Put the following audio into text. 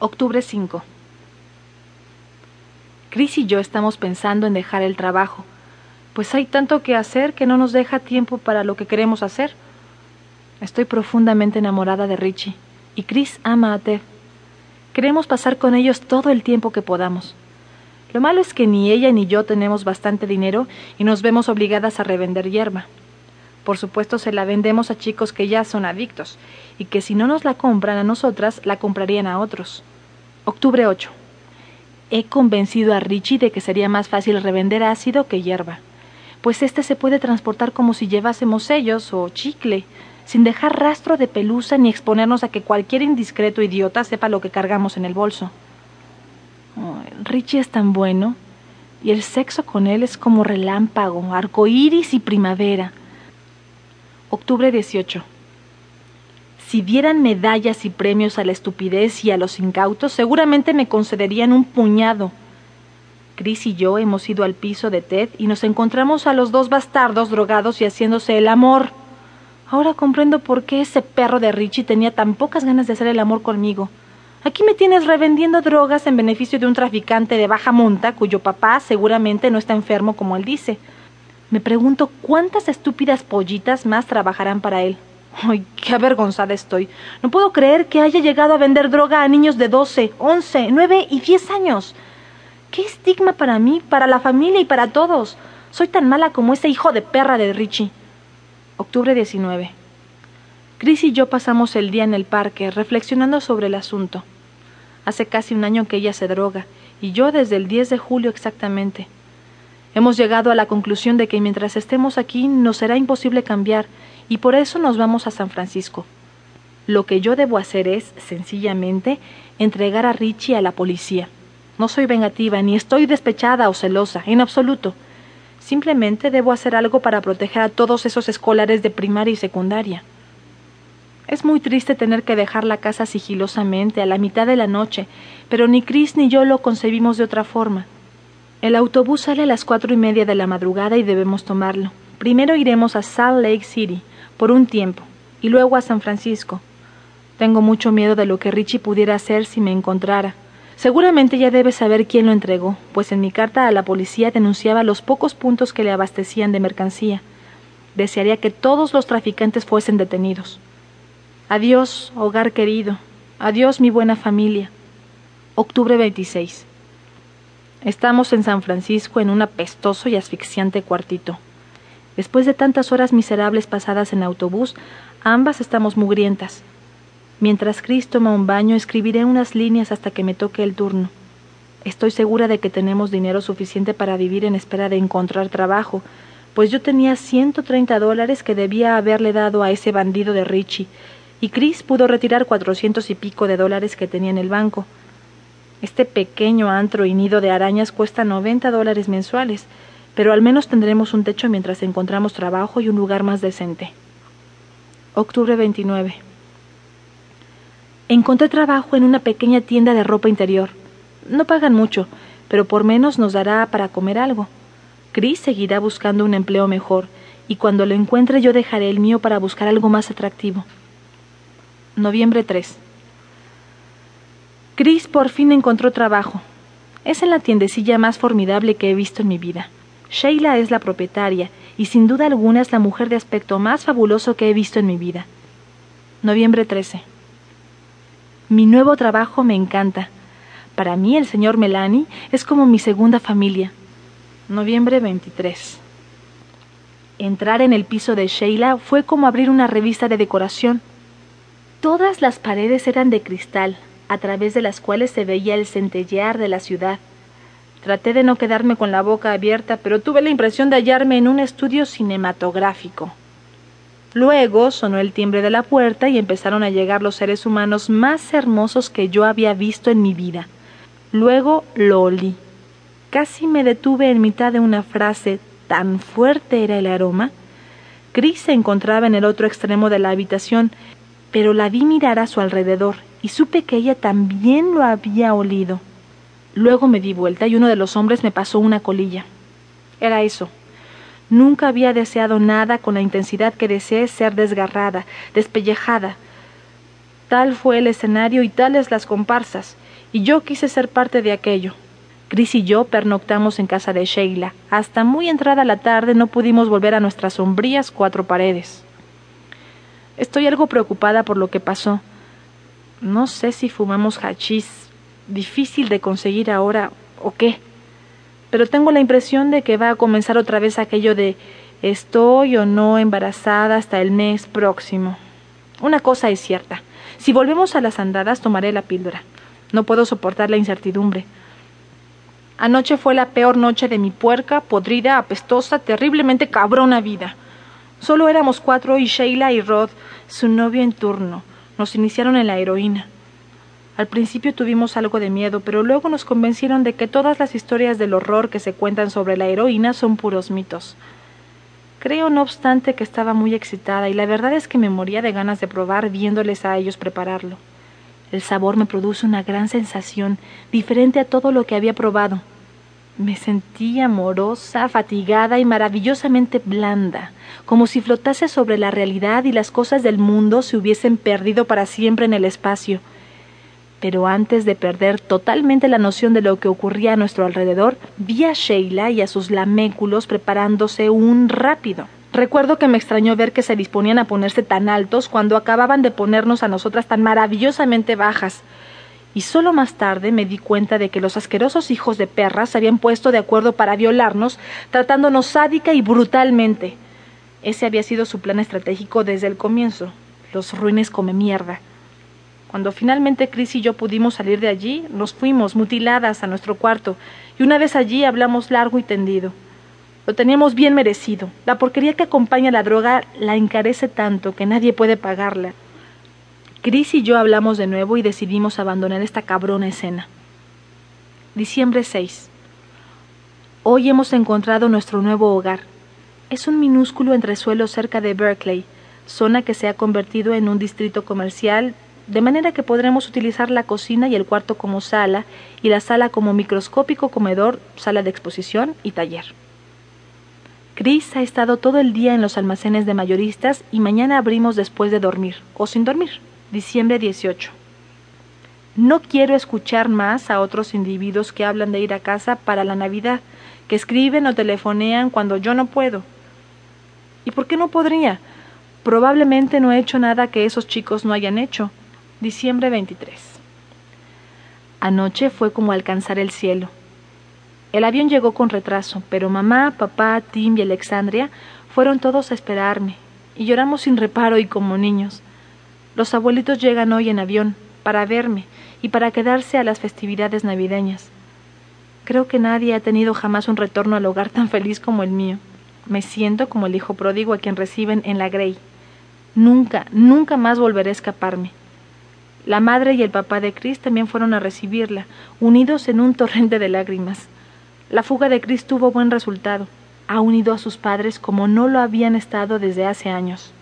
Octubre 5. Chris y yo estamos pensando en dejar el trabajo, pues hay tanto que hacer que no nos deja tiempo para lo que queremos hacer. Estoy profundamente enamorada de Richie y Chris ama a Ted. Queremos pasar con ellos todo el tiempo que podamos. Lo malo es que ni ella ni yo tenemos bastante dinero y nos vemos obligadas a revender hierba. Por supuesto se la vendemos a chicos que ya son adictos y que si no nos la compran a nosotras, la comprarían a otros. Octubre 8. He convencido a Richie de que sería más fácil revender ácido que hierba, pues este se puede transportar como si llevásemos sellos o chicle, sin dejar rastro de pelusa ni exponernos a que cualquier indiscreto idiota sepa lo que cargamos en el bolso. Richie es tan bueno, y el sexo con él es como relámpago, arcoíris y primavera. Octubre 18. Si dieran medallas y premios a la estupidez y a los incautos, seguramente me concederían un puñado. Chris y yo hemos ido al piso de Ted y nos encontramos a los dos bastardos drogados y haciéndose el amor. Ahora comprendo por qué ese perro de Richie tenía tan pocas ganas de hacer el amor conmigo. Aquí me tienes revendiendo drogas en beneficio de un traficante de baja monta cuyo papá seguramente no está enfermo como él dice. Me pregunto cuántas estúpidas pollitas más trabajarán para él. Ay, qué avergonzada estoy. No puedo creer que haya llegado a vender droga a niños de doce, once, nueve y diez años. Qué estigma para mí, para la familia y para todos. Soy tan mala como ese hijo de perra de Richie. Octubre 19. Chris y yo pasamos el día en el parque reflexionando sobre el asunto. Hace casi un año que ella se droga, y yo desde el 10 de julio exactamente. Hemos llegado a la conclusión de que mientras estemos aquí nos será imposible cambiar y por eso nos vamos a San Francisco. Lo que yo debo hacer es, sencillamente, entregar a Richie a la policía. No soy vengativa, ni estoy despechada o celosa, en absoluto. Simplemente debo hacer algo para proteger a todos esos escolares de primaria y secundaria. Es muy triste tener que dejar la casa sigilosamente a la mitad de la noche, pero ni Chris ni yo lo concebimos de otra forma. El autobús sale a las cuatro y media de la madrugada y debemos tomarlo. Primero iremos a Salt Lake City, por un tiempo, y luego a San Francisco. Tengo mucho miedo de lo que Richie pudiera hacer si me encontrara. Seguramente ya debe saber quién lo entregó, pues en mi carta a la policía denunciaba los pocos puntos que le abastecían de mercancía. Desearía que todos los traficantes fuesen detenidos. Adiós, hogar querido. Adiós, mi buena familia. Octubre 26. Estamos en San Francisco en un apestoso y asfixiante cuartito. Después de tantas horas miserables pasadas en autobús, ambas estamos mugrientas. Mientras Chris toma un baño, escribiré unas líneas hasta que me toque el turno. Estoy segura de que tenemos dinero suficiente para vivir en espera de encontrar trabajo, pues yo tenía ciento treinta dólares que debía haberle dado a ese bandido de Richie, y Chris pudo retirar cuatrocientos y pico de dólares que tenía en el banco. Este pequeño antro y nido de arañas cuesta noventa dólares mensuales, pero al menos tendremos un techo mientras encontramos trabajo y un lugar más decente. Octubre 29. Encontré trabajo en una pequeña tienda de ropa interior. No pagan mucho, pero por menos nos dará para comer algo. Chris seguirá buscando un empleo mejor, y cuando lo encuentre yo dejaré el mío para buscar algo más atractivo. Noviembre 3. Chris por fin encontró trabajo. Es en la tiendecilla más formidable que he visto en mi vida. Sheila es la propietaria y sin duda alguna es la mujer de aspecto más fabuloso que he visto en mi vida. Noviembre 13. Mi nuevo trabajo me encanta. Para mí el señor Melani es como mi segunda familia. Noviembre 23. Entrar en el piso de Sheila fue como abrir una revista de decoración. Todas las paredes eran de cristal, a través de las cuales se veía el centellear de la ciudad. Traté de no quedarme con la boca abierta, pero tuve la impresión de hallarme en un estudio cinematográfico. Luego sonó el timbre de la puerta y empezaron a llegar los seres humanos más hermosos que yo había visto en mi vida. Luego lo olí. Casi me detuve en mitad de una frase, tan fuerte era el aroma. Chris se encontraba en el otro extremo de la habitación, pero la vi mirar a su alrededor y supe que ella también lo había olido. Luego me di vuelta y uno de los hombres me pasó una colilla. Era eso. Nunca había deseado nada con la intensidad que deseé ser desgarrada, despellejada. Tal fue el escenario y tales las comparsas, y yo quise ser parte de aquello. Chris y yo pernoctamos en casa de Sheila. Hasta muy entrada la tarde no pudimos volver a nuestras sombrías cuatro paredes. Estoy algo preocupada por lo que pasó. No sé si fumamos hachís. Difícil de conseguir ahora o qué pero tengo la impresión de que va a comenzar otra vez aquello de estoy o no embarazada hasta el mes próximo. Una cosa es cierta. Si volvemos a las andadas, tomaré la píldora. No puedo soportar la incertidumbre. Anoche fue la peor noche de mi puerca, podrida, apestosa, terriblemente cabrona vida. Solo éramos cuatro y Sheila y Rod, su novio en turno, nos iniciaron en la heroína. Al principio tuvimos algo de miedo, pero luego nos convencieron de que todas las historias del horror que se cuentan sobre la heroína son puros mitos. Creo, no obstante, que estaba muy excitada y la verdad es que me moría de ganas de probar viéndoles a ellos prepararlo. El sabor me produce una gran sensación, diferente a todo lo que había probado. Me sentí amorosa, fatigada y maravillosamente blanda, como si flotase sobre la realidad y las cosas del mundo se hubiesen perdido para siempre en el espacio. Pero antes de perder totalmente la noción de lo que ocurría a nuestro alrededor, vi a Sheila y a sus laméculos preparándose un rápido. Recuerdo que me extrañó ver que se disponían a ponerse tan altos cuando acababan de ponernos a nosotras tan maravillosamente bajas. Y solo más tarde me di cuenta de que los asquerosos hijos de perras se habían puesto de acuerdo para violarnos, tratándonos sádica y brutalmente. Ese había sido su plan estratégico desde el comienzo. Los ruines come mierda. Cuando finalmente Chris y yo pudimos salir de allí, nos fuimos mutiladas a nuestro cuarto y una vez allí hablamos largo y tendido. Lo teníamos bien merecido. La porquería que acompaña la droga la encarece tanto que nadie puede pagarla. Chris y yo hablamos de nuevo y decidimos abandonar esta cabrona escena. Diciembre 6. Hoy hemos encontrado nuestro nuevo hogar. Es un minúsculo entresuelo cerca de Berkeley, zona que se ha convertido en un distrito comercial de manera que podremos utilizar la cocina y el cuarto como sala y la sala como microscópico comedor, sala de exposición y taller. Chris ha estado todo el día en los almacenes de mayoristas y mañana abrimos después de dormir, o sin dormir, diciembre 18. No quiero escuchar más a otros individuos que hablan de ir a casa para la Navidad, que escriben o telefonean cuando yo no puedo. ¿Y por qué no podría? Probablemente no he hecho nada que esos chicos no hayan hecho, Diciembre 23. Anoche fue como alcanzar el cielo. El avión llegó con retraso, pero mamá, papá, Tim y Alexandria fueron todos a esperarme, y lloramos sin reparo y como niños. Los abuelitos llegan hoy en avión, para verme y para quedarse a las festividades navideñas. Creo que nadie ha tenido jamás un retorno al hogar tan feliz como el mío. Me siento como el hijo pródigo a quien reciben en la Grey. Nunca, nunca más volveré a escaparme. La madre y el papá de Chris también fueron a recibirla, unidos en un torrente de lágrimas. La fuga de Chris tuvo buen resultado. Ha unido a sus padres como no lo habían estado desde hace años.